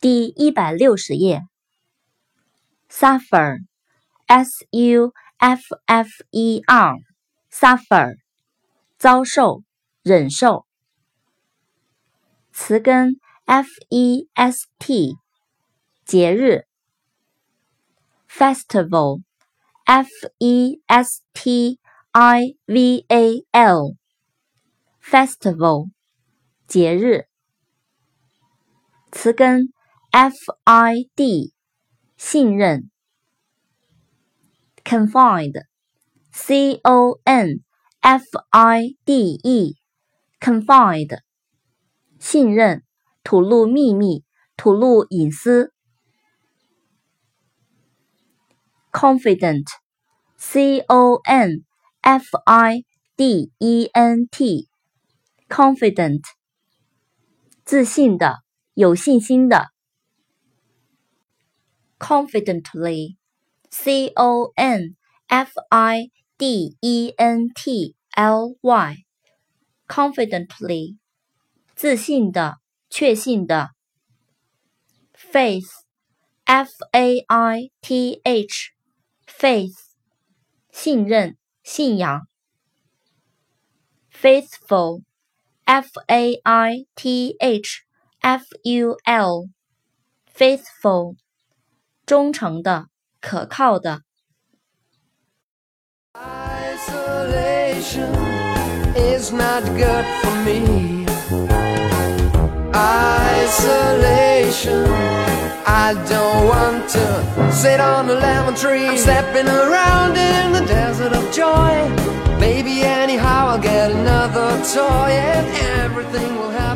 第一百六十页，suffer，s u f f e r，suffer，遭受，忍受。词根 f e s t，节日。festival，f e s t i v a l Festival，节日。词根 f i d，信任。confide，c o n f i d e，confide，信任，吐露秘密，吐露隐私。confident, c o n f i d e n t, confident, 自信的，有信心的。confidently, c o n f i d e n t l y, confidently, 自信的，确信的。faith, f a i t h faith，信任、信仰。 faithful，f a i t h f u l，faithful，忠诚的、可靠的。Isolation is not good for me. Isolation. I don't want to sit on a lemon tree. I'm stepping around in the desert of joy. Maybe anyhow I'll get another toy and everything will happen.